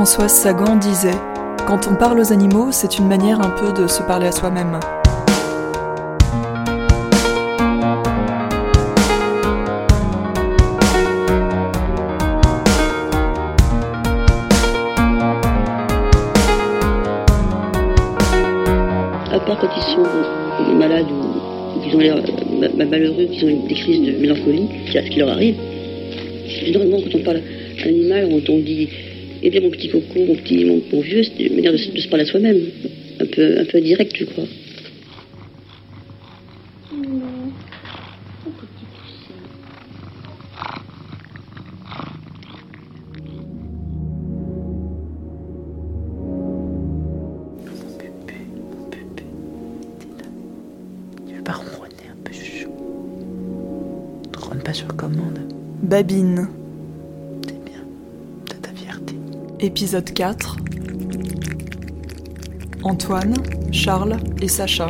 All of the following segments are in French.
Françoise Sagan disait Quand on parle aux animaux, c'est une manière un peu de se parler à soi-même. À part quand ils sont malades ou ont malheureux, qu'ils ont des crises de mélancolie, c'est ce qui leur arrive. Généralement, quand on parle à animal, on, dit Eh bien, mon petit coco, mon petit, mon, vieux, c'est une manière de, se parler à soi-même. Un peu, un peu direct, je crois. sur commande? Babine. Épisode 4. Antoine, Charles et Sacha.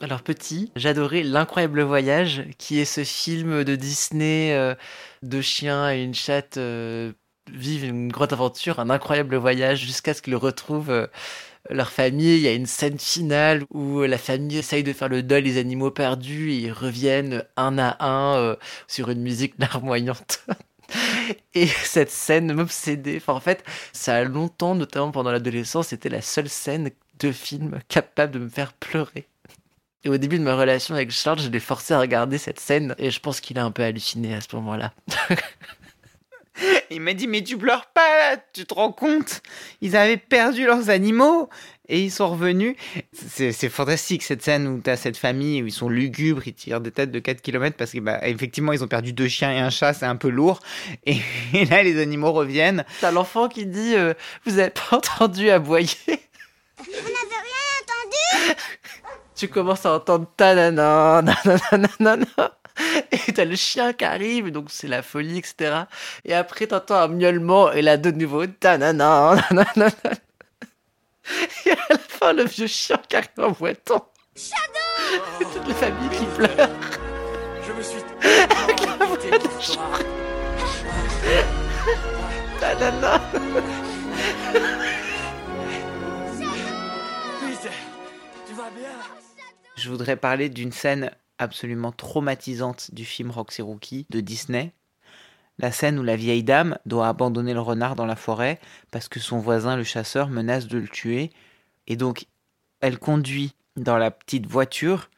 Alors petit, j'adorais L'incroyable voyage, qui est ce film de Disney euh, de chien et une chatte euh, vivent une grande aventure, un incroyable voyage jusqu'à ce qu'ils retrouvent euh, leur famille. Il y a une scène finale où la famille essaye de faire le deuil des animaux perdus et ils reviennent un à un euh, sur une musique larmoyante. Et cette scène m'obsédait. Enfin, en fait, ça a longtemps, notamment pendant l'adolescence, c'était la seule scène de film capable de me faire pleurer. Et au début de ma relation avec Charles, je l'ai forcé à regarder cette scène et je pense qu'il a un peu halluciné à ce moment-là. Il m'a dit mais tu pleures pas tu te rends compte? Ils avaient perdu leurs animaux et ils sont revenus. C'est fantastique cette scène où tu as cette famille où ils sont lugubres, ils tirent des têtes de 4 km parce que bah, effectivement ils ont perdu deux chiens et un chat, c'est un peu lourd. Et, là les animaux reviennent. T'as l'enfant qui dit euh, vous avez pas entendu aboyer On n'avait rien entendu? Tu commences à entendre ta nanana, et t'as le chien qui arrive, donc c'est la folie, etc. Et après, t'entends un miaulement, et là, de nouveau, tanana, nanana. Et à la fin, le vieux chien qui arrive en boitant. Shadow Et toute la famille qui pleure. Je me suis. Avec la voix de chien. Tanana. Peter, tu vas bien Je voudrais parler d'une scène absolument traumatisante du film Roxy Rookie de Disney. La scène où la vieille dame doit abandonner le renard dans la forêt parce que son voisin, le chasseur, menace de le tuer. Et donc, elle conduit dans la petite voiture.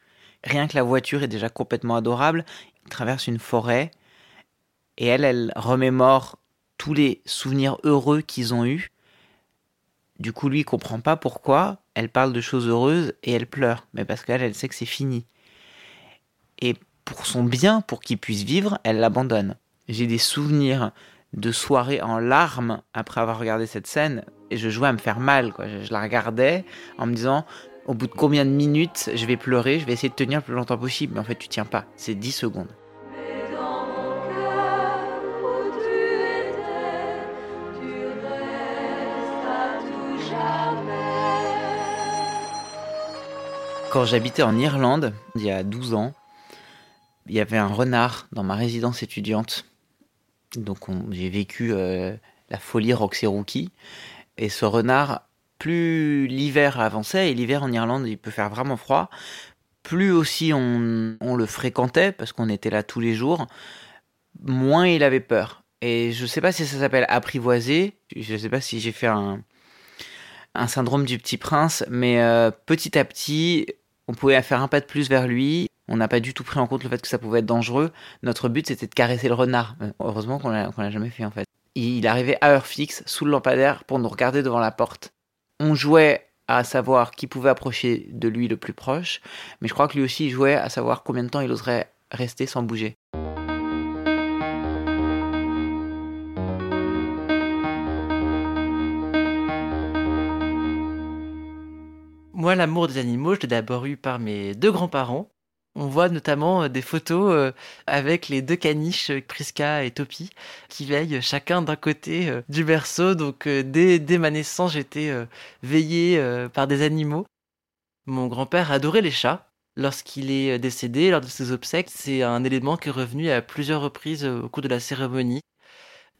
Rien que la voiture est déjà complètement adorable. Il traverse une forêt. Et elle, elle remémore tous les souvenirs heureux qu'ils ont eus. Du coup, lui, il comprend pas pourquoi. Elle parle de choses heureuses et elle pleure. Mais parce qu'elle, elle sait que c'est fini et pour son bien, pour qu'il puisse vivre, elle l'abandonne. J'ai des souvenirs de soirées en larmes après avoir regardé cette scène et je jouais à me faire mal. Je, la regardais en me disant au bout de combien de minutes je vais pleurer, je vais essayer de tenir le plus longtemps possible. Mais en fait, tu tiens pas. C'est 10 secondes. Quand j'habitais en Irlande, il y a 12 ans, il y avait un renard dans ma résidence étudiante. Donc j'ai vécu euh, la folie Roxy Rookie. Et ce renard, plus l'hiver avançait, et l'hiver en Irlande, il peut faire vraiment froid, plus aussi on, le fréquentait, parce qu'on était là tous les jours, moins il avait peur. Et je ne sais pas si ça s'appelle apprivoiser, je ne sais pas si j'ai fait un, syndrome du petit prince, mais euh, petit à petit, on pouvait faire un pas de plus vers lui, on n'a pas du tout pris en compte le fait que ça pouvait être dangereux. Notre but, c'était de caresser le renard. Heureusement qu'on l'a jamais fait, en fait. Il arrivait à heure fixe, sous le lampadaire, pour nous regarder devant la porte. On jouait à savoir qui pouvait approcher de lui le plus proche, mais je crois que lui aussi jouait à savoir combien de temps il oserait rester sans bouger. Moi, l'amour des animaux, je l'ai d'abord eu par mes deux grands-parents, on voit notamment euh, des photos euh, avec les deux caniches, euh, Priska et Topi, qui veillent chacun d'un côté du berceau. Donc dès, dès ma naissance, j'étais veillé par des animaux. Mon grand-père adorait les chats. lorsqu'il est décédé, lors de ses obsèques. C'est un élément qui est revenu à plusieurs reprises au cours de la cérémonie.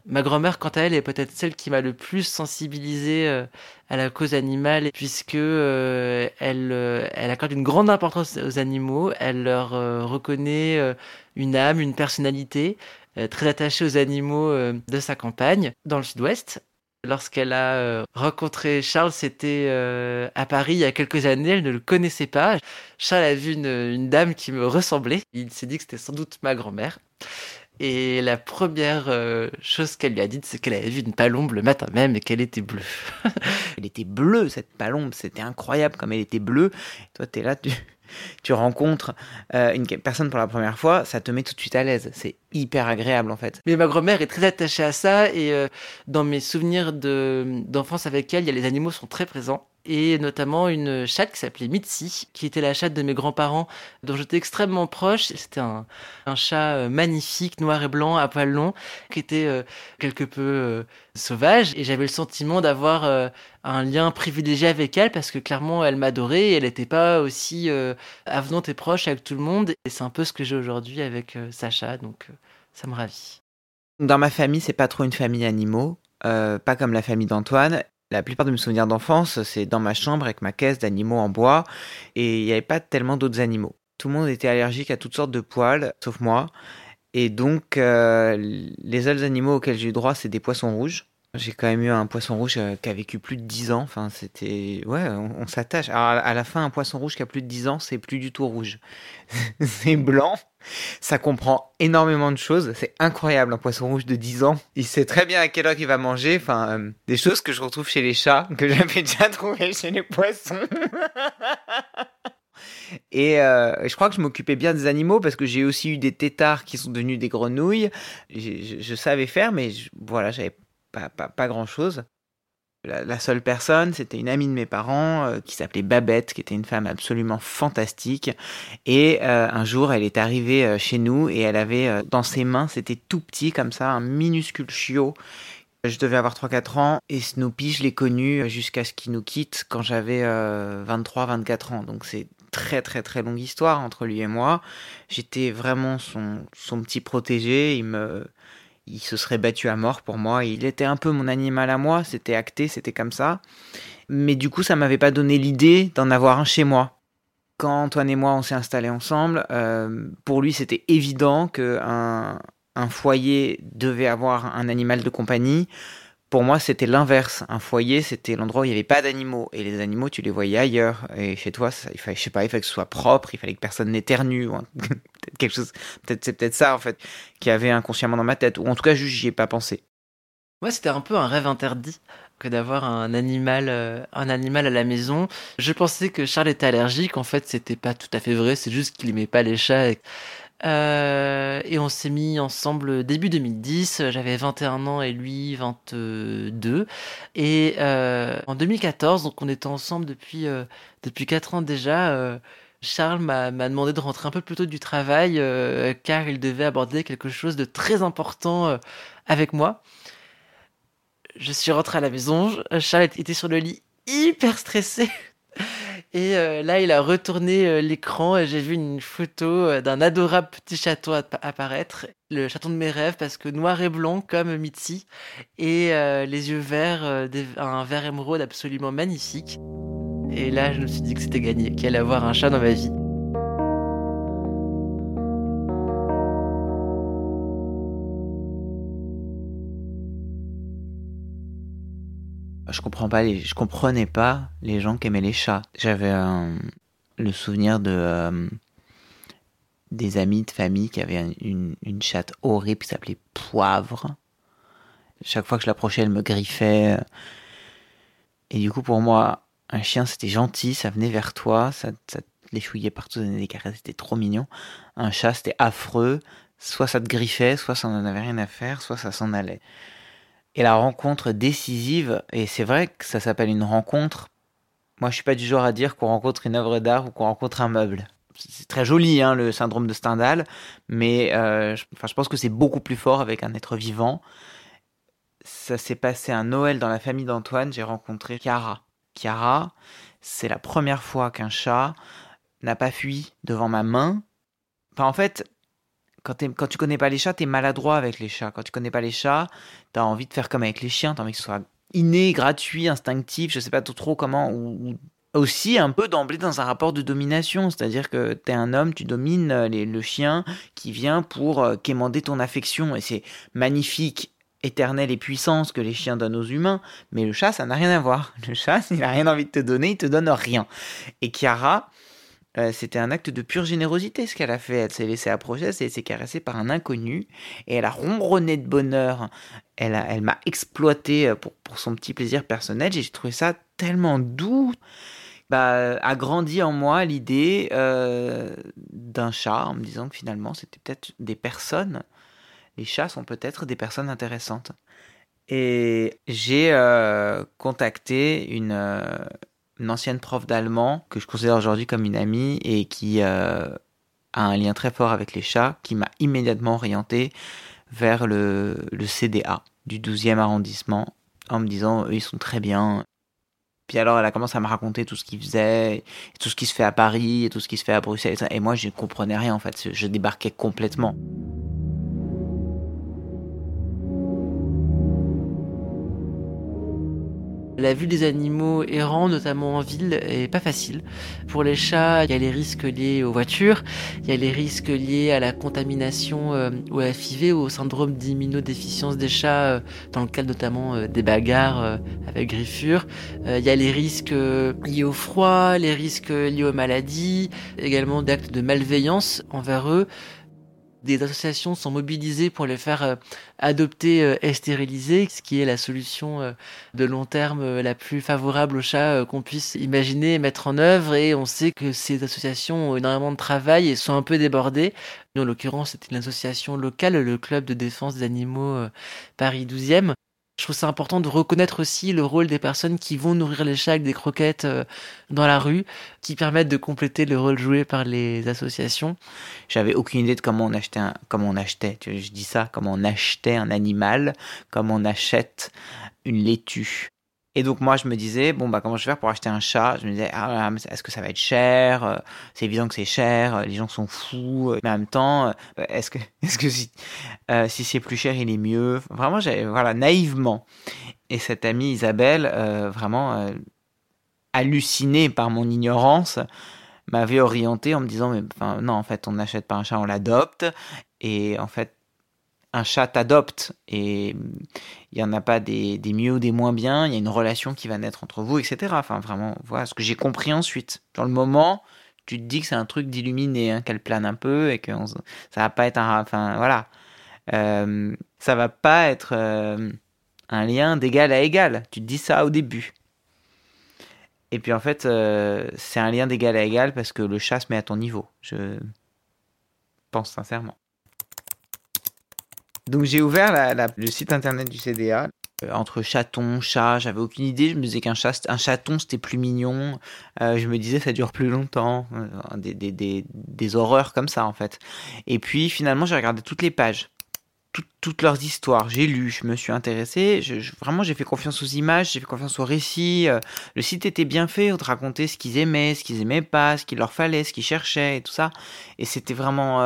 Ma grand-mère, quant à elle, est peut-être celle qui m'a le plus sensibilisé euh, à la cause animale, puisque euh, elle, euh, elle accorde une grande importance aux animaux. Elle leur reconnaît une âme, une personnalité, très attachée aux animaux de sa campagne, dans le sud-ouest. Lorsqu'elle a rencontré Charles, c'était à Paris il y a quelques années, elle ne le connaissait pas. Charles a vu une, une dame qui me ressemblait. Il s'est dit que c'était sans doute ma grand-mère. Et la première euh, chose qu'elle lui a dite, c'est qu'elle avait vu une palombe le matin même et qu'elle était bleue. elle était bleue, cette palombe. C'était incroyable comme elle était bleue. toi, tu es là, tu, tu rencontres euh, une personne pour la première fois, ça te met tout de suite à l'aise. C'est hyper agréable en fait. Mais ma grand-mère est très attachée à ça et euh, dans mes souvenirs d'enfance avec elle, y a les animaux sont très présents et notamment une chatte qui s'appelait Mitzi, qui était la chatte de mes grands-parents, dont j'étais extrêmement proche. C'était un, chat euh, magnifique, noir et blanc, à poil long, qui était euh, quelque peu euh, sauvage, et j'avais le sentiment d'avoir un lien privilégié avec elle, parce que clairement, elle m'adorait, elle n'était pas aussi avenante et proche avec tout le monde, et c'est un peu ce que j'ai aujourd'hui avec Sacha, donc ça me ravit. Dans ma famille, c'est pas trop une famille animaux, pas comme la famille d'Antoine. La plupart de mes souvenirs d'enfance, c'est dans ma chambre avec ma caisse d'animaux en bois et il n'y avait pas tellement d'autres animaux. Tout le monde était allergique à toutes sortes de poils, sauf moi. Et donc, euh, les seuls animaux auxquels j'ai eu droit, c'est des poissons rouges. J'ai quand même eu un poisson rouge euh, qui a vécu plus de 10 ans. Enfin, c'était. Ouais, on, s'attache. Alors, à la fin, un poisson rouge qui a plus de 10 ans, c'est plus du tout rouge. c'est blanc. Ça comprend énormément de choses. C'est incroyable, un poisson rouge de 10 ans. Il sait très bien à quelle heure il va manger. Enfin, euh, des choses que je retrouve chez les chats, que j'avais déjà trouvé chez les poissons. Et euh, je crois que je m'occupais bien des animaux parce que j'ai aussi eu des têtards qui sont devenus des grenouilles. Je, savais faire, mais voilà, j'avais pas, pas, grand-chose. La, seule personne, c'était une amie de mes parents euh, qui s'appelait Babette, qui était une femme absolument fantastique. Et euh, un jour, elle est arrivée euh, chez nous et elle avait dans ses mains, c'était tout petit comme ça, un minuscule chiot. Je devais avoir 3-4 ans et Snoopy, je l'ai connu jusqu'à ce qu'il nous quitte quand j'avais 23-24 ans. Donc c'est très très très longue histoire entre lui et moi. J'étais vraiment son, son petit protégé. Il me il se serait battu à mort pour moi. Il était un peu mon animal à moi, c'était acté, c'était comme ça. Mais du coup, ça m'avait pas donné l'idée d'en avoir un chez moi. Quand Antoine et moi on s'est installés ensemble, euh, pour lui c'était évident qu'un un foyer devait avoir un animal de compagnie pour moi, c'était l'inverse. Un foyer, c'était l'endroit où il n'y avait pas d'animaux. Et les animaux, tu les voyais ailleurs. Et chez toi, il fallait, je sais pas, il fallait que ce soit propre, il fallait que personne n'éternue. Peut-être quelque chose, c'est peut-être ça, en fait, qui avait inconsciemment dans ma tête. Ou en tout cas, juste, j'y ai pas pensé. Moi, c'était un peu un rêve interdit que d'avoir un animal, euh, un animal à la maison. Je pensais que Charles était allergique. En fait, c'était pas tout à fait vrai. C'est juste qu'il aimait pas les chats. Et euh, et on s'est mis ensemble début 2010. J'avais 21 ans et lui 22. Et euh, en 2014, donc on était ensemble depuis depuis 4 ans déjà. Charles m'a demandé de rentrer un peu plus tôt du travail car il devait aborder quelque chose de très important avec moi. Je suis rentré à la maison. Charles était sur le lit hyper stressé. Et euh, là, il a retourné euh, l'écran et j'ai vu une photo euh, d'un adorable petit château apparaître. Le château de mes rêves parce que noir et blanc comme Mitzi et les yeux verts, un vert émeraude absolument magnifique. Et là, je me suis dit que c'était gagné, qu'il allait avoir un chat dans ma vie. je comprends pas comprenais pas les gens qui aimaient les chats. J'avais le souvenir de euh, des amis de famille qui avaient une, une chatte horrible qui s'appelait Poivre. Chaque fois que je l'approchais, elle me griffait. Et du coup, pour moi, un chien, c'était gentil, ça venait vers toi, ça, ça les chouillait partout, donnait des caresses, c'était trop mignon. Un chat, c'était affreux. Soit ça te griffait, soit ça n'en avait rien à faire, soit ça s'en allait. Et la rencontre décisive, et c'est vrai que ça s'appelle une rencontre. Moi, je suis pas du genre à dire qu'on rencontre une œuvre d'art ou qu'on rencontre un meuble. C'est très joli, hein, le syndrome de Stendhal, mais euh, je, enfin, je pense que c'est beaucoup plus fort avec un être vivant. Ça s'est passé un Noël dans la famille d'Antoine, j'ai rencontré Chiara. Chiara, c'est la première fois qu'un chat n'a pas fui devant ma main. Enfin, en fait, quand, quand tu connais pas les chats, t'es maladroit avec les chats. Quand tu connais pas les chats, t'as envie de faire comme avec les chiens, t'as envie que ce soit inné, gratuit, instinctif, je sais pas trop, comment, ou, aussi un peu d'emblée dans un rapport de domination, c'est-à-dire que t'es un homme, tu domines euh, le chien qui vient pour euh, quémander ton affection, et c'est magnifique, éternel et puissant ce que les chiens donnent aux humains, mais le chat, ça n'a rien à voir. Le chat, il a rien envie de te donner, il te donne rien. Et Chiara, euh, c'était un acte de pure générosité ce qu'elle a fait. Elle s'est laissée approcher, elle s'est laissée caresser par un inconnu et elle a ronronné de bonheur. Elle, elle m'a exploité euh, pour, pour son petit plaisir personnel et j'ai trouvé ça tellement doux. Bah, a grandi en moi l'idée euh, d'un chat en me disant que finalement c'était peut-être des personnes. Les chats sont peut-être des personnes intéressantes. Et j'ai euh, contacté une, euh, une ancienne prof d'allemand que je considère aujourd'hui comme une amie et qui euh, a un lien très fort avec les chats, qui m'a immédiatement orienté vers le, le CDA du 12e arrondissement en me disant eux ils sont très bien. Puis alors elle a commencé à me raconter tout ce qu'ils faisaient, tout ce qui se fait à Paris, et tout ce qui se fait à Bruxelles. Et moi je ne comprenais rien en fait, je débarquais complètement. La vue des animaux errants, notamment en ville, est pas facile. Pour les chats, il y a les risques liés aux voitures, il y a les risques liés à la contamination euh, la FIV, au syndrome d'immunodéficience des chats, euh, dans le cadre notamment euh, des bagarres euh, avec griffure. Il y a les risques liés au froid, les risques liés aux maladies, également d'actes de malveillance envers eux. Des associations sont mobilisées pour les faire euh, adopter euh, et stériliser, ce qui est la solution euh, de long terme la plus favorable aux chats qu'on puisse imaginer et mettre en œuvre. Et on sait que ces associations ont énormément de travail et sont un peu débordées. Nous, en l'occurrence, c'était une association locale, le Club de défense des animaux Paris 12e. Je trouve ça important de reconnaître aussi le rôle des personnes qui vont nourrir les chats avec des croquettes euh, dans la rue, qui permettent de compléter le rôle joué par les associations. J'avais aucune idée de comment on achetait comment on achetait, je dis ça, comment on achetait un animal, comment on achète une laitue. Et donc moi je me disais bon bah comment je vais faire pour acheter un chat? Je me disais ah est-ce que ça va être cher? Euh, C'est évident que c'est cher. euh, Les gens sont fous. Mais en même temps euh, est-ce que est-ce que si euh, si c'est plus cher il est mieux? Vraiment voilà naïvement. Et cette amie Isabelle euh, vraiment euh, hallucinée par mon ignorance m'avait orienté en me disant mais non en fait on n'achète pas un chat on l'adopte et en fait un chat t'adopte et il y en a pas des, mieux ou des moins bien il y a une relation qui va naître entre vous etc enfin vraiment voilà ce que j'ai compris ensuite. Dans le moment tu te dis que c'est un truc d'illuminé hein, qu'elle plane un peu et que ça va pas être un enfin voilà. Euh, ça va pas être euh, un lien d'égal à égal. Tu te dis ça au début. Et puis en fait, euh, c'est un lien d'égal à égal parce que le chat se met à ton niveau. Je pense sincèrement. Donc j'ai ouvert la- le site internet du CDA. Euh, entre chaton, chat, j'avais aucune idée. Je me disais qu'un chat, un chaton c'était plus mignon. Euh, je me disais ça dure plus longtemps. Euh, Des, des, des, des horreurs comme ça en fait. Et puis finalement j'ai regardé toutes les pages. Toutes, toutes leurs histoires, j'ai lu, je me suis intéressé, vraiment j'ai fait confiance aux images, j'ai fait confiance aux récits, le site était bien fait, on te racontait ce qu'ils aimaient, ce qu'ils aimaient pas, ce qu'il leur fallait, ce qu'ils cherchaient et tout ça. Et c'était vraiment.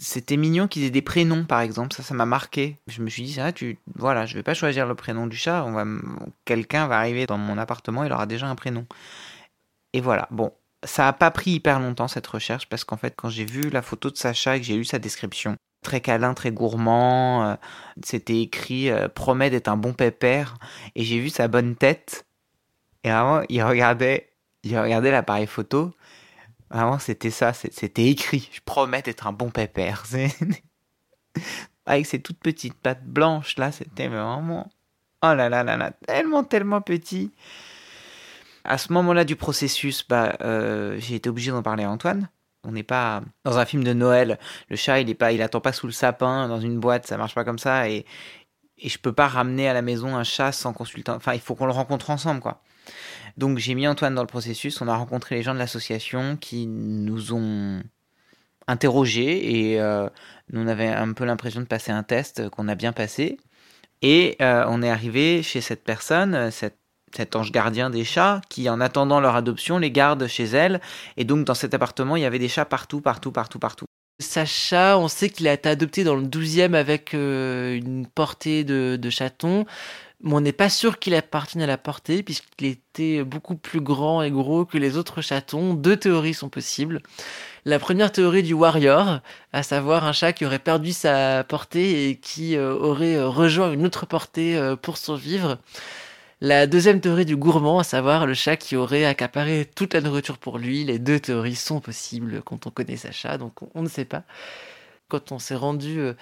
C'était mignon qu'ils aient des prénoms, par exemple. Ça, ça m'a marqué. Je me suis dit, ah, tu... voilà, je vais pas choisir le prénom du chat. On va... Quelqu'un va arriver dans mon appartement, il aura déjà un prénom. Et voilà. Bon, ça a pas pris hyper longtemps cette recherche parce qu'en fait, quand j'ai vu la photo de Sacha et que j'ai lu sa description, très câlin, très gourmand, euh, c'était écrit euh, promet d'être un bon pépère. Et j'ai vu sa bonne tête. Et vraiment, il regardait, il regardait l'appareil photo. Vraiment, c'était ça, c'était écrit. Je promets d'être un bon pépère. Avec ses toutes petites pattes blanches, là, c'était vraiment. Oh là là là là, tellement, tellement petit. À ce moment-là du processus, bah, euh, j'ai été obligé d'en parler à Antoine. On n'est pas dans un film de Noël. Le chat, il est pas, il attend pas sous le sapin, dans une boîte, ça marche pas comme ça. Et, et je peux pas ramener à la maison un chat sans consulter. Enfin, il faut qu'on le rencontre ensemble, quoi. Donc j'ai mis Antoine dans le processus. On a rencontré les gens de l'association qui nous ont interrogés et euh, nous on avait un peu l'impression de passer un test qu'on a bien passé. Et euh, on est arrivé chez cette personne, cette cet ange gardien des chats qui, en attendant leur adoption, les garde chez elle. Et donc, dans cet appartement, il y avait des chats partout, partout, partout, partout. Sacha, on sait qu'il a été adopté dans le 12e avec euh, une portée de, de chatons. Mais on n'est pas sûr qu'il appartienne à la portée, puisqu'il était beaucoup plus grand et gros que les autres chatons. Deux théories sont possibles. La première théorie du warrior, à savoir un chat qui aurait perdu sa portée et qui euh, aurait euh, rejoint une autre portée euh, pour survivre. La deuxième théorie du gourmand, à savoir le chat qui aurait accaparé toute la nourriture pour lui. Les deux théories sont possibles quand on connaît Sacha, donc on, on ne sait pas. Quand on s'est rendu euh,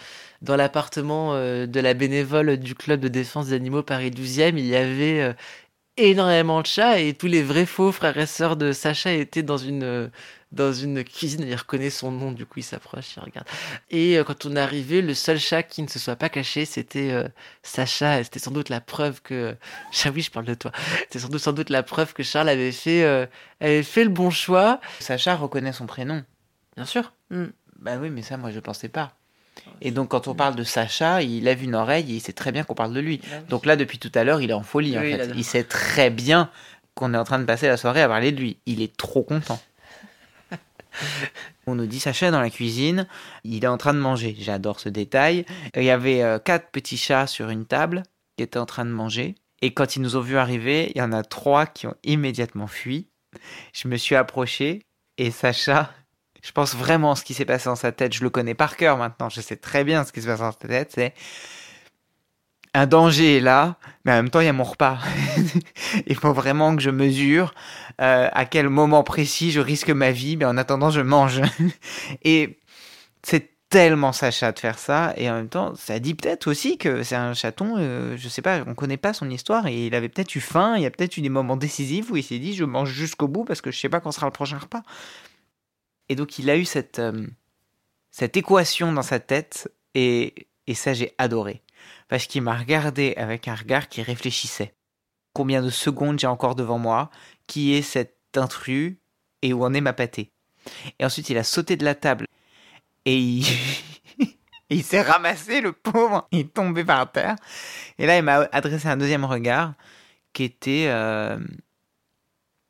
dans l'appartement euh, de la bénévole du club de défense des animaux Paris 12e, il y avait euh, énormément de chats et tous les vrais faux frères et sœurs de Sacha étaient dans une dans une cuisine. Il reconnaît son nom, du coup il s'approche, il regarde. Et euh, quand on est arrivé, le seul chat qui ne se soit pas caché, c'était euh, Sacha. Et C'était sans doute la preuve que ah oui, je parle de toi. C'était sans doute sans doute la preuve que Charles avait fait euh, avait fait le bon choix. Sacha reconnaît son prénom. Bien sûr. Mm. Bah oui, mais ça, moi, je pensais pas. Et donc, quand on parle de Sacha, il lève une oreille et il sait très bien qu'on parle de lui. Donc là, depuis tout à l'heure, il est en folie, en Oui, fait. Il sait très bien qu'on est en train de passer la soirée à parler de lui. Il est trop content. On nous dit Sacha est dans la cuisine, il est en train de manger. J'adore ce détail. Il y avait euh, quatre petits chats sur une table qui étaient en train de manger. Et quand ils nous ont vus arriver, il y en a trois qui ont immédiatement fui. Je me suis approché et Sacha, je pense vraiment ce qui s'est passé dans sa tête. Je le connais par cœur maintenant. Je sais très bien ce qui se passe dans sa tête. C'est un danger est là, mais en même temps, il y a mon repas. il faut vraiment que je mesure euh, à quel moment précis je risque ma vie, mais en attendant, je mange. et c'est tellement Sacha de faire ça, et en même temps, ça dit peut-être aussi que c'est un chaton, euh, je sais pas, on connaît pas son histoire, et il avait peut-être eu faim, il y a peut-être eu des moments décisifs où il s'est dit, je mange jusqu'au bout parce que je sais pas quand sera le prochain repas. Et donc, il a eu cette, euh, cette équation dans sa tête, et, et ça, j'ai adoré. Parce qu'il m'a regardé avec un regard qui réfléchissait. Combien de secondes j'ai encore devant moi? Qui est cet intrus? Et où en est ma pâtée? Et ensuite, il a sauté de la table. Et il, s'est ramassé, le pauvre. Il est tombé par terre. Et là, il m'a adressé un deuxième regard qui était euh,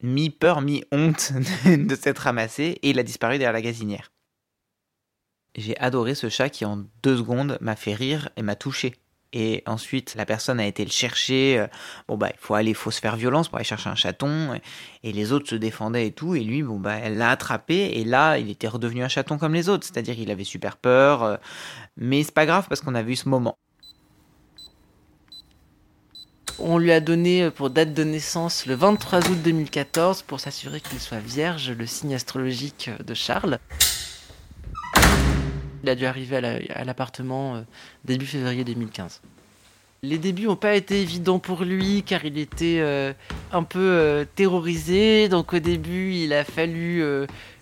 mi-peur, mi-honte de s'être ramassé. Et il a disparu derrière la gazinière. J'ai adoré ce chat qui, en deux secondes, m'a fait rire et m'a touché. Et ensuite, la personne a été le chercher. euh, Bon, bah, il faut aller, faut se faire violence pour aller chercher un chaton. Et les autres se défendaient et tout. Et lui, bon, bah, elle l'a attrapé. Et là, il était redevenu un chaton comme les autres. C'est-à-dire, il avait super peur. euh, Mais c'est pas grave parce qu'on a vu ce moment. On lui a donné euh, pour date de naissance le 23 août 2014 pour s'assurer qu'il soit vierge, le signe astrologique euh, de Charles. Il a dû arriver à la- à l'appartement euh, début février 2015. Les débuts n'ont pas été évidents pour lui car il était un peu terrorisé. Donc au début, il a fallu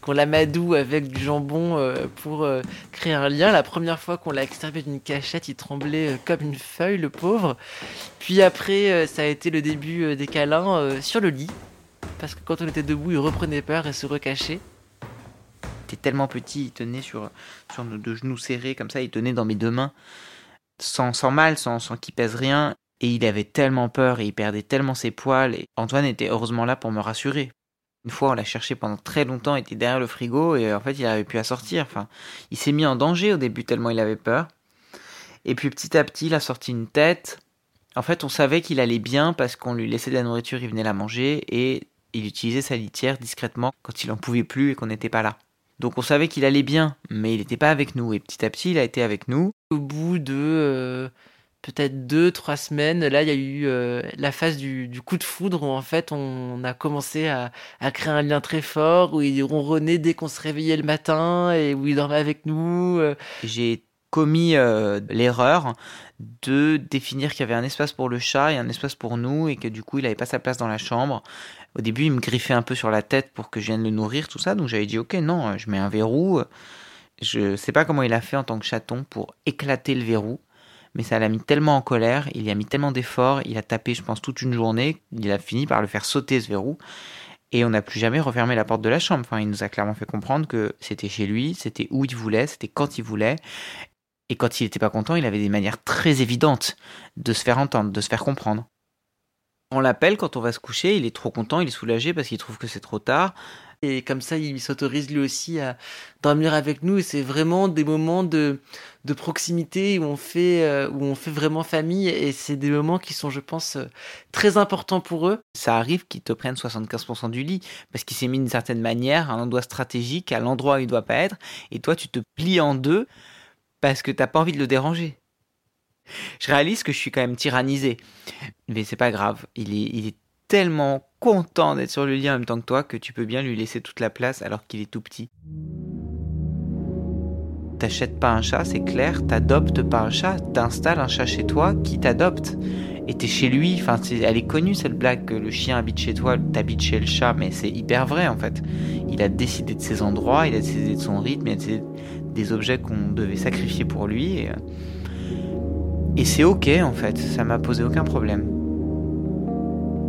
qu'on l'amadoue avec du jambon euh, pour euh, créer un lien. La première fois qu'on l'a extirpé d'une cachette, il tremblait euh, comme une feuille, le pauvre. Puis après, ça a été le début des câlins sur le lit. Parce que quand on était debout, il reprenait peur et se recachait. Tellement petit, il tenait sur, sur nos deux genoux serrés, comme ça, il tenait dans mes deux mains, sans, sans mal, sans, sans qu'il pèse rien. Et il avait tellement peur et il perdait tellement ses poils. Et Antoine était heureusement là pour me rassurer. Une fois, on l'a cherché pendant très longtemps, il était derrière le frigo et en fait, il n'avait plus à sortir. Enfin, il s'est mis en danger au début tellement il avait peur. Et puis petit à petit, il a sorti une tête. En fait, on savait qu'il allait bien parce qu'on lui laissait de la nourriture, il venait la manger et il utilisait sa litière discrètement quand il en pouvait plus et qu'on n'était pas là. Donc on savait qu'il allait bien, mais il n'était pas avec nous. Et petit à petit, il a été avec nous. Au bout de euh, peut-être deux, trois semaines, là, il y a eu euh, la phase du, coup de foudre où en fait on a commencé à, à créer un lien très fort, où il ronronnait dès qu'on se réveillait le matin et où il dormait avec nous. euh. J'ai commis euh, l'erreur de définir qu'il y avait un espace pour le chat et un espace pour nous et que du coup il n'avait pas sa place dans la chambre. Au début, il me griffait un peu sur la tête pour que je vienne le nourrir, tout ça. Donc j'avais dit ok, non, je mets un verrou. Je sais pas comment il a fait en tant que chaton pour éclater le verrou, mais ça l'a mis tellement en colère, il y a mis tellement d'efforts, il a tapé, je pense, toute une journée, il a fini par le faire sauter ce verrou. Et on n'a plus jamais refermé la porte de la chambre. Enfin, il nous a clairement fait comprendre que c'était chez lui, c'était où il voulait, c'était quand il voulait. Et quand il n'était pas content, il avait des manières très évidentes de se faire entendre, de se faire comprendre. On l'appelle quand on va se coucher, il est trop content, il est soulagé parce qu'il trouve que c'est trop tard. Et comme ça, il s'autorise lui aussi à dormir avec nous. Et c'est vraiment des moments de, proximité où on, fait, euh, où on fait vraiment famille. Et c'est des moments qui sont, je pense, euh, très importants pour eux. Ça arrive qu'il te prenne 75% du lit parce qu'il s'est mis d'une certaine manière, à un endroit stratégique, à l'endroit où il doit pas être. Et toi, tu te plies en deux parce que t'as pas envie de le déranger. Je réalise que je suis quand même tyrannisé. Mais c'est pas grave. Il est, il est tellement content d'être sur le lit en même temps que toi que tu peux bien lui laisser toute la place alors qu'il est tout petit. T'achètes pas un chat, c'est clair, t'adoptes pas un chat, t'installes un chat chez toi qui t'adopte. Et t'es chez lui, enfin, elle est connue cette blague que le chien habite chez toi, t'habites chez le chat, mais c'est hyper vrai en fait. Il a décidé de ses endroits, il a décidé de son rythme, il a décidé des objets qu'on devait sacrifier pour lui. Et, et c'est ok en fait, ça m'a posé aucun problème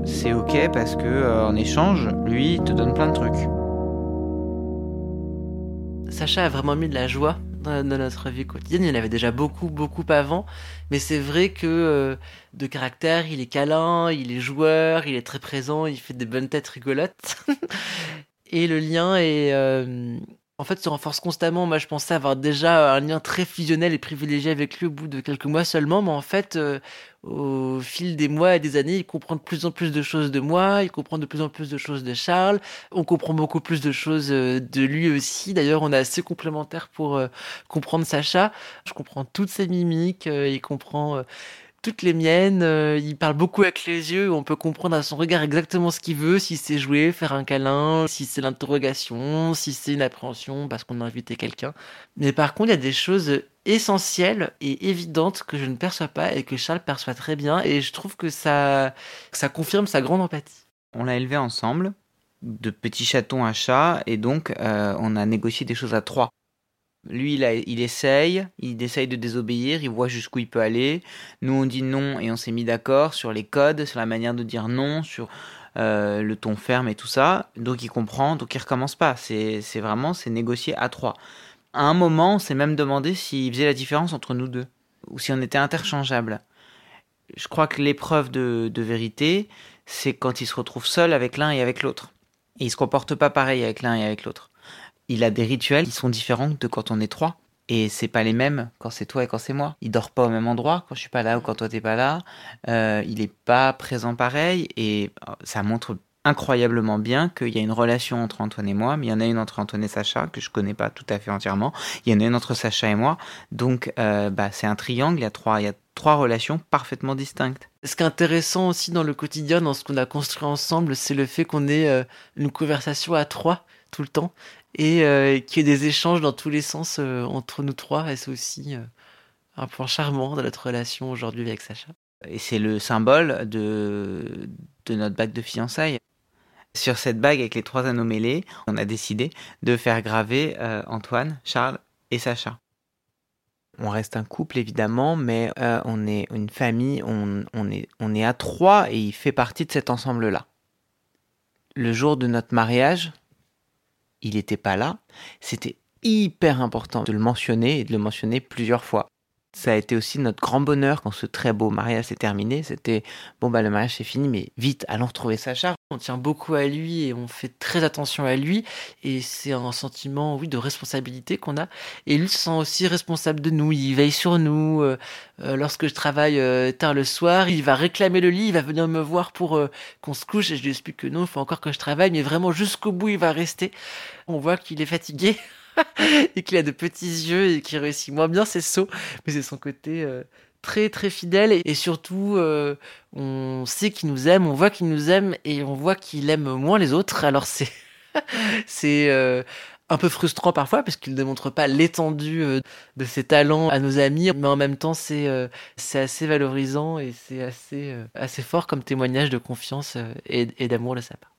c'est ok parce que euh, en échange, lui, il te donne plein de trucs. Sacha a vraiment mis de la joie dans, notre vie quotidienne. Il en avait déjà beaucoup, beaucoup avant. Mais c'est vrai que euh, de caractère, il est câlin, il est joueur, il est très présent, il fait des bonnes têtes rigolotes. Et le lien est, euh, en fait, se renforce constamment. Moi, je pensais avoir déjà un lien très fusionnel et privilégié avec lui au bout de quelques mois seulement, mais en fait, euh, au fil des mois et des années, il comprend de plus en plus de choses de moi, il comprend de plus en plus de choses de Charles, on comprend beaucoup plus de choses euh, de lui aussi. D'ailleurs, on est assez complémentaires pour euh, comprendre Sacha. Je comprends toutes ses mimiques, il comprend toutes les miennes. Euh, il parle beaucoup avec les yeux. On peut comprendre à son regard exactement ce qu'il veut, si c'est jouer, faire un câlin, si c'est l'interrogation, si c'est une appréhension parce qu'on a invité quelqu'un. Mais par contre, il y a des choses essentielles et évidentes que je ne perçois pas et que Charles perçoit très bien. Et je trouve que ça, ça confirme sa grande empathie. On l'a élevé ensemble, de petits chatons à chat, et donc euh, on a négocié des choses à trois. Lui, il, il essaye, il essaye de désobéir, il voit jusqu'où il peut aller. Nous, on dit non et on s'est mis d'accord sur les codes, sur la manière de dire non, sur euh, le ton ferme et tout ça. Donc il comprend, donc il recommence pas. C'est vraiment, c'est négocié à trois. À un moment, on s'est même demandé s'il faisait la différence entre nous deux, ou si on était interchangeables. Je crois que l'épreuve de, de vérité, c'est quand il se retrouve seul avec l'un et avec l'autre. Et il se comporte pas pareil avec l'un et avec l'autre il a des rituels qui sont différents de quand on est trois. Et c'est pas les mêmes quand c'est toi et quand c'est moi. Il dort pas au même endroit quand je suis pas là ou quand toi t'es pas là. Euh, il est pas présent pareil et euh, ça montre incroyablement bien qu'il y a une relation entre Antoine et moi, mais il y en a une entre Antoine et Sacha que je connais pas tout à fait entièrement. Il y en a une entre Sacha et moi. Donc euh, bah, c'est un triangle, il y a trois, il y a trois relations parfaitement distinctes. Ce qui est intéressant aussi dans le quotidien, dans ce qu'on a construit ensemble, c'est le fait qu'on ait une conversation à trois tout le temps et euh, qu'il y ait des échanges dans tous les sens euh, entre nous trois. Et c'est aussi euh, un point charmant de notre relation aujourd'hui avec Sacha. Et c'est le symbole de, de notre bague de fiançailles. Sur cette bague avec les trois anneaux mêlés, on a décidé de faire graver Antoine, Charles et Sacha. On reste un couple évidemment, mais on est une famille, on, on, est, on est à trois et il fait partie de cet ensemble-là. Le jour de notre mariage, il n'était pas là, c'était hyper important de le mentionner et de le mentionner plusieurs fois. Ça a été aussi notre grand bonheur quand ce très beau mariage s'est terminé. C'était bon bah le mariage c'est fini, mais vite allons retrouver Sacha. On tient beaucoup à lui et on fait très attention à lui et c'est un sentiment oui de responsabilité qu'on a. Et lui se sent aussi responsable de nous. Il veille sur nous. Euh, euh, lorsque je travaille euh, tard le soir, il va réclamer le lit, il va venir me voir pour qu'on se couche et je lui explique que non, il faut encore que je travaille, mais vraiment jusqu'au bout il va rester. On voit qu'il est fatigué. et qu'il a de petits yeux et qu'il réussit moins bien ses sauts. Mais c'est son côté euh, très très fidèle et, surtout euh, on sait qu'il nous aime, on voit qu'il nous aime et on voit qu'il aime moins les autres. Alors c'est c'est euh, un peu frustrant parfois parce qu'il ne démontre pas l'étendue de ses talents à nos amis, mais en même temps c'est assez valorisant et c'est assez assez fort comme témoignage de confiance et, d'amour de sa part.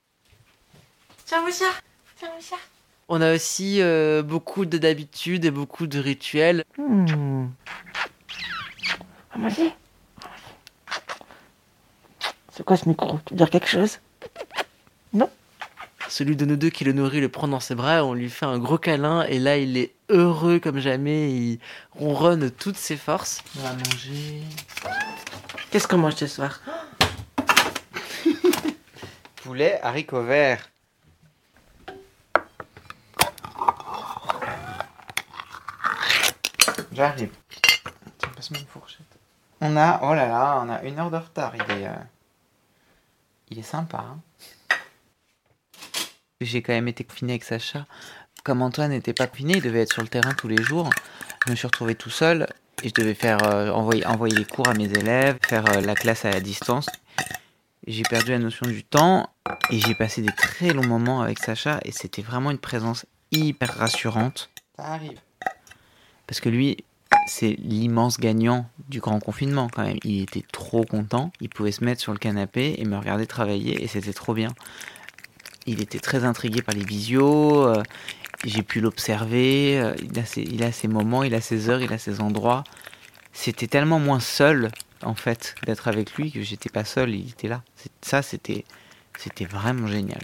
Tiens, Moussa Moussa on a aussi euh, beaucoup d'habitudes et beaucoup de rituels. Mmh. C'est quoi ce micro? Tu veux dire quelque chose? Non Celui de nous deux qui le nourrit le prend dans ses bras, on lui fait un gros câlin et là il est heureux comme jamais, il ronronne toutes ses forces. On va manger. Qu'est-ce qu'on mange ce soir? Poulet haricots verts. J'arrive. Tiens, passe-moi une fourchette. On a, oh là là, on a une heure de retard. Il est, euh, il est sympa. hein. J'ai quand même été confiné avec Sacha. Comme Antoine n'était pas confiné, il devait être sur le terrain tous les jours. Je me suis retrouvé tout seul et je devais faire euh, envoyer, envoyer les cours à mes élèves, faire euh, la classe à la distance. J'ai perdu la notion du temps et j'ai passé des très longs moments avec Sacha et c'était vraiment une présence hyper rassurante. Ça arrive. Parce que lui, c'est l'immense gagnant du grand confinement quand même. Il était trop content. Il pouvait se mettre sur le canapé et me regarder travailler et c'était trop bien. Il était très intrigué par les visios. euh, J'ai pu l'observer. euh, Il, a ses- il a ses moments, il a ses heures, il a ses endroits. C'était tellement moins seul en fait d'être avec lui que j'étais pas seul. Il était là. Ça, c'était, c'était vraiment génial.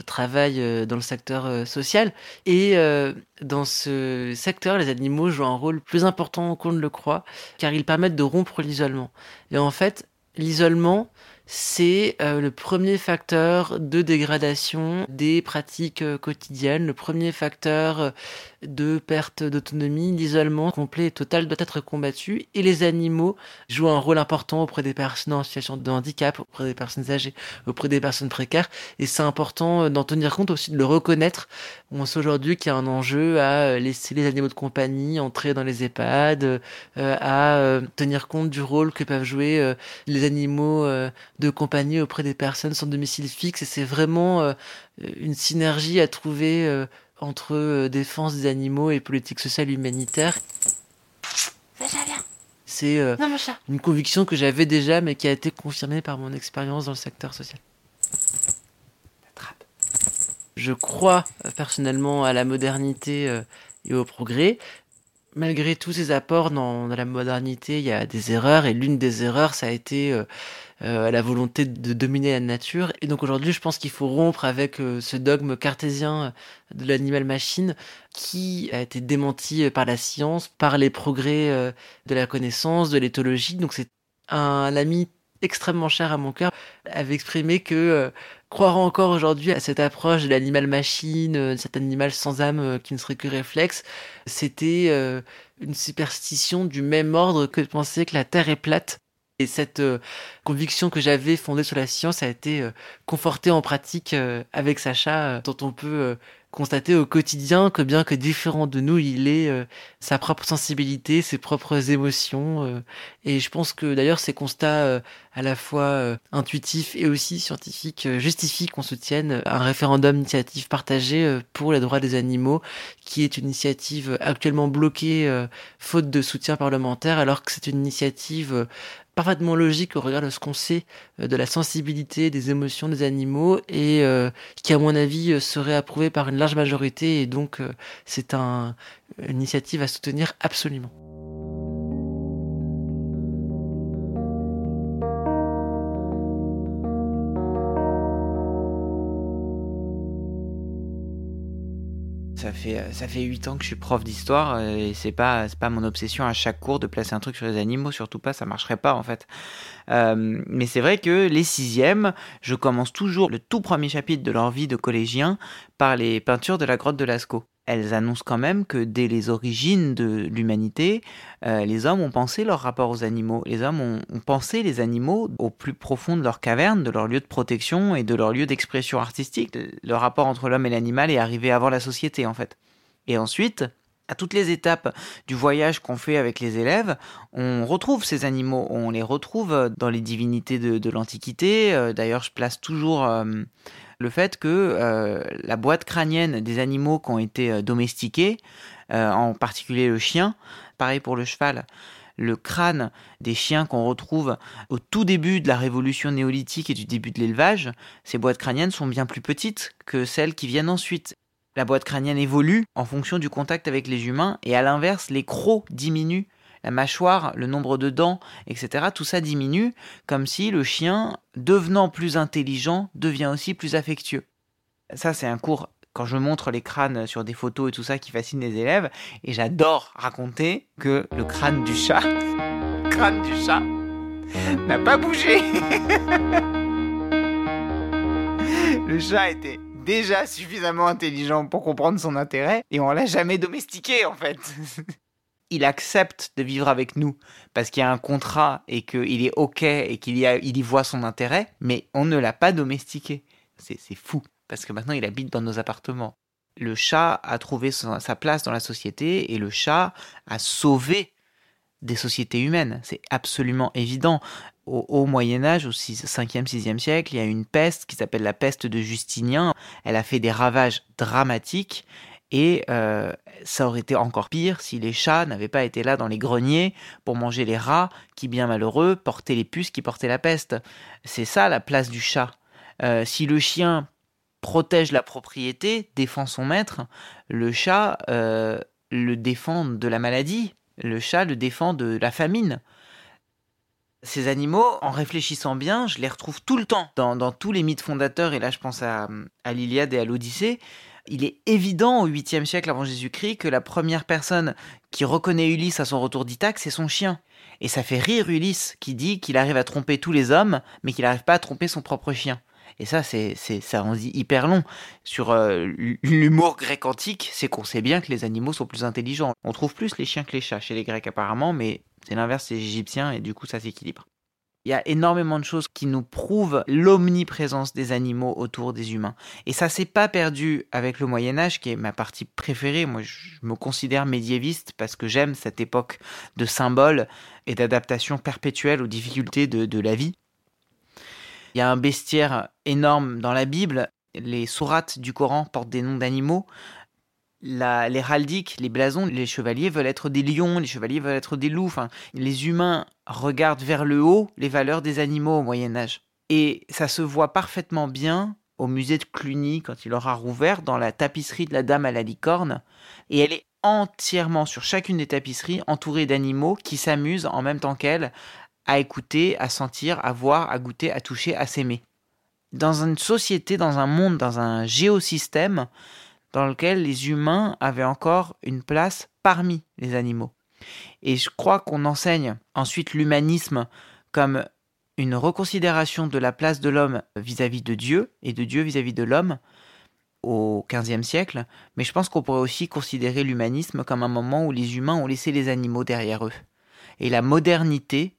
Je travaille euh, dans le secteur euh, social et euh, dans ce secteur, les animaux jouent un rôle plus important qu'on ne le croit car ils permettent de rompre l'isolement. Et en fait, l'isolement, c'est le premier facteur de dégradation des pratiques quotidiennes, le premier facteur de perte d'autonomie. L'isolement complet et total doit être combattu et les animaux jouent un rôle important auprès des personnes en situation de handicap, auprès des personnes âgées, auprès des personnes précaires et c'est important d'en tenir compte aussi de le reconnaître. On sait aujourd'hui qu'il y a un enjeu à laisser les animaux de compagnie entrer dans les EHPAD, euh, à euh, tenir compte du rôle que peuvent jouer euh, les animaux de compagnie auprès des personnes sans domicile fixe et c'est vraiment une synergie à trouver entre euh, défense des animaux et politique sociale humanitaire. C'est euh, une conviction que j'avais déjà mais qui a été confirmée par mon expérience dans le secteur social. Je crois euh, personnellement à la modernité euh, et au progrès. Malgré tous ces apports dans, dans la modernité, il y a des erreurs et l'une des erreurs, ça a été euh, euh, la volonté de dominer la nature. Et donc aujourd'hui, je pense qu'il faut rompre avec euh, ce dogme cartésien euh, de l'animal-machine qui a été démenti euh, par la science, par les progrès de la connaissance, de l'éthologie. Donc c'est un ami extrêmement cher à mon cœur avait exprimé que croire encore aujourd'hui à cette approche de l'animal-machine, euh, de cet animal sans âme qui ne serait que réflexe, c'était une superstition du même ordre que de penser que la Terre est plate. Et cette euh, conviction que j'avais fondée sur la science a été euh, confortée en pratique euh, avec Sacha, dont on peut constater au quotidien que bien que différent de nous, il est sa propre sensibilité, ses propres émotions. et je pense que d'ailleurs ces constats à la fois intuitifs et aussi scientifiques justifient qu'on soutienne un référendum d'initiative partagée pour les droits des animaux, qui est une initiative actuellement bloquée faute de soutien parlementaire, alors que c'est une initiative parfaitement logique au regard de ce qu'on sait euh, de la sensibilité des émotions des animaux et euh, qui à mon avis euh, serait approuvée par une large majorité et donc c'est un, une initiative à soutenir absolument. Euh, ça fait 8 ans que je suis prof d'histoire euh, et c'est pas, c'est pas mon obsession à chaque cours de placer un truc sur les animaux, surtout pas, ça marcherait pas en fait. Euh, mais c'est vrai que les sixièmes, je commence toujours le tout premier chapitre de leur vie de collégien par les peintures de la grotte de Lascaux. Elles annoncent quand même que dès les origines de l'humanité, euh, les hommes ont pensé leur rapport aux animaux. Les hommes ont, pensé les animaux au plus profond de leur caverne, de leur lieu de protection et de leur lieu d'expression artistique. Le rapport entre l'homme et l'animal est arrivé avant la société en fait. Et ensuite, à toutes les étapes du voyage qu'on fait avec les élèves, on retrouve ces animaux, on les retrouve dans les divinités de, de l'Antiquité. Euh, D'ailleurs, je place toujours euh, le fait que euh, la boîte crânienne des animaux qui ont été euh, domestiqués, euh, en particulier le chien, pareil pour le cheval, le crâne des chiens qu'on retrouve au tout début de la révolution néolithique et du début de l'élevage, ces boîtes crâniennes sont bien plus petites que celles qui viennent ensuite. La boîte crânienne évolue en fonction du contact avec les humains et à l'inverse, les crocs diminuent. La mâchoire, le nombre de dents, etc., tout ça diminue, comme si le chien, devenant plus intelligent, devient aussi plus affectueux. Ça, c'est un cours, quand je montre les crânes sur des photos et tout ça, qui fascine les élèves, et j'adore raconter que le crâne du chat, crâne du chat n'a pas bougé. Le chat était déjà suffisamment intelligent pour comprendre son intérêt et on l'a jamais domestiqué en fait. il accepte de vivre avec nous parce qu'il y a un contrat et qu'il est ok et qu'il y, y voit son intérêt, mais on ne l'a pas domestiqué. C'est c'est fou parce que maintenant il habite dans nos appartements. Le chat a trouvé sa place dans la société et le chat a sauvé des sociétés humaines. C'est absolument évident. Au, au Moyen Âge, au 5e, 6e siècle, il y a une peste qui s'appelle la peste de Justinien. Elle a fait des ravages dramatiques et euh, ça aurait été encore pire si les chats n'avaient pas été là dans les greniers pour manger les rats qui, bien malheureux, portaient les puces qui portaient la peste. C'est ça la place du chat. Euh, si le chien protège la propriété, défend son maître, le chat euh, le défend de la maladie, le chat le défend de la famine. Ces animaux, en réfléchissant bien, je les retrouve tout le temps dans, tous les mythes fondateurs, et là je pense à l'Iliade et à l'Odyssée. Il est évident au 8e siècle avant Jésus-Christ que la première personne qui reconnaît Ulysse à son retour d'Ithaque, c'est son chien. Et ça fait rire Ulysse qui dit qu'il arrive à tromper tous les hommes, mais qu'il n'arrive pas à tromper son propre chien. Et ça, c'est, ça en dit hyper long. Sur euh, l'humour grec antique, c'est qu'on sait bien que les animaux sont plus intelligents. On trouve plus les chiens que les chats chez les Grecs apparemment, mais c'est l'inverse chez les Égyptiens et du coup ça s'équilibre. Il y a énormément de choses qui nous prouvent l'omniprésence des animaux autour des humains. Et ça s'est pas perdu avec le Moyen Âge, qui est ma partie préférée. Moi, je me considère médiéviste parce que j'aime cette époque de symboles et d'adaptation perpétuelle aux difficultés de, de la vie. Il y a un bestiaire énorme dans la Bible. Les sourates du Coran portent des noms d'animaux. L'héraldique, les blasons, les chevaliers veulent être des lions, les chevaliers veulent être des loups. Les humains regardent vers le haut les valeurs des animaux au Moyen Âge. Et ça se voit parfaitement bien au musée de Cluny quand il aura rouvert dans la tapisserie de la Dame à la licorne. Et elle est entièrement sur chacune des tapisseries entourée d'animaux qui s'amusent en même temps qu'elle à écouter, à sentir, à voir, à goûter, à toucher, à s'aimer. Dans une société, dans un monde, dans un géosystème dans lequel les humains avaient encore une place parmi les animaux. Et je crois qu'on enseigne ensuite l'humanisme comme une reconsidération de la place de l'homme vis-à-vis de Dieu et de Dieu vis-à-vis de l'homme au XVe siècle, mais je pense qu'on pourrait aussi considérer l'humanisme comme un moment où les humains ont laissé les animaux derrière eux. Et la modernité,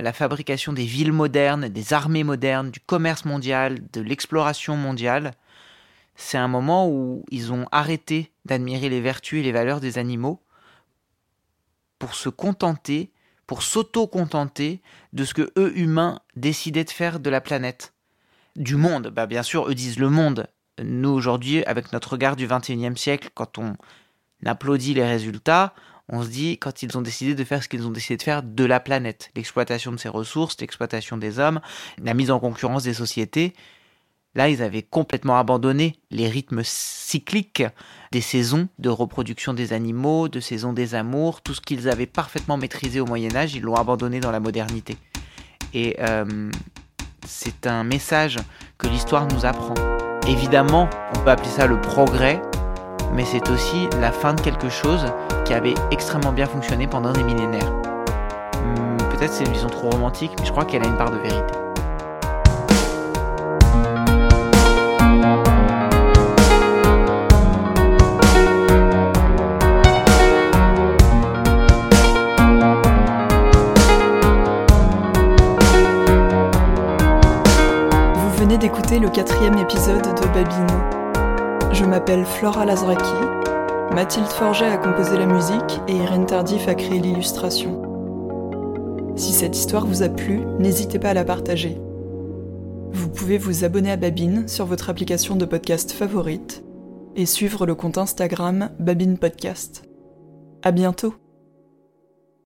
la fabrication des villes modernes, des armées modernes, du commerce mondial, de l'exploration mondiale, c'est un moment où ils ont arrêté d'admirer les vertus et les valeurs des animaux pour se contenter, pour s'auto-contenter de ce que eux, humains, décidaient de faire de la planète. Du monde, bah bien sûr, eux disent le monde. Nous, aujourd'hui, avec notre regard du 21e siècle, quand on applaudit les résultats, on se dit, quand ils ont décidé de faire ce qu'ils ont décidé de faire de la planète, l'exploitation de ses ressources, l'exploitation des hommes, la mise en concurrence des sociétés, Là, ils avaient complètement abandonné les rythmes cycliques des saisons de reproduction des animaux, de saison des amours, tout ce qu'ils avaient parfaitement maîtrisé au Moyen Âge, ils l'ont abandonné dans la modernité. Et euh, c'est un message que l'histoire nous apprend. Évidemment, on peut appeler ça le progrès, mais c'est aussi la fin de quelque chose qui avait extrêmement bien fonctionné pendant des millénaires. Hum, Peut-être c'est une vision trop romantique, mais je crois qu'elle a une part de vérité. Quatrième épisode de Babino. Je m'appelle Flora Lazraki. Mathilde Forget a composé la musique et Irène Tardif a créé l'illustration. Si cette histoire vous a plu, n'hésitez pas à la partager. Vous pouvez vous abonner à Babine sur votre application de podcast favorite et suivre le compte Instagram Babine Podcast. À bientôt!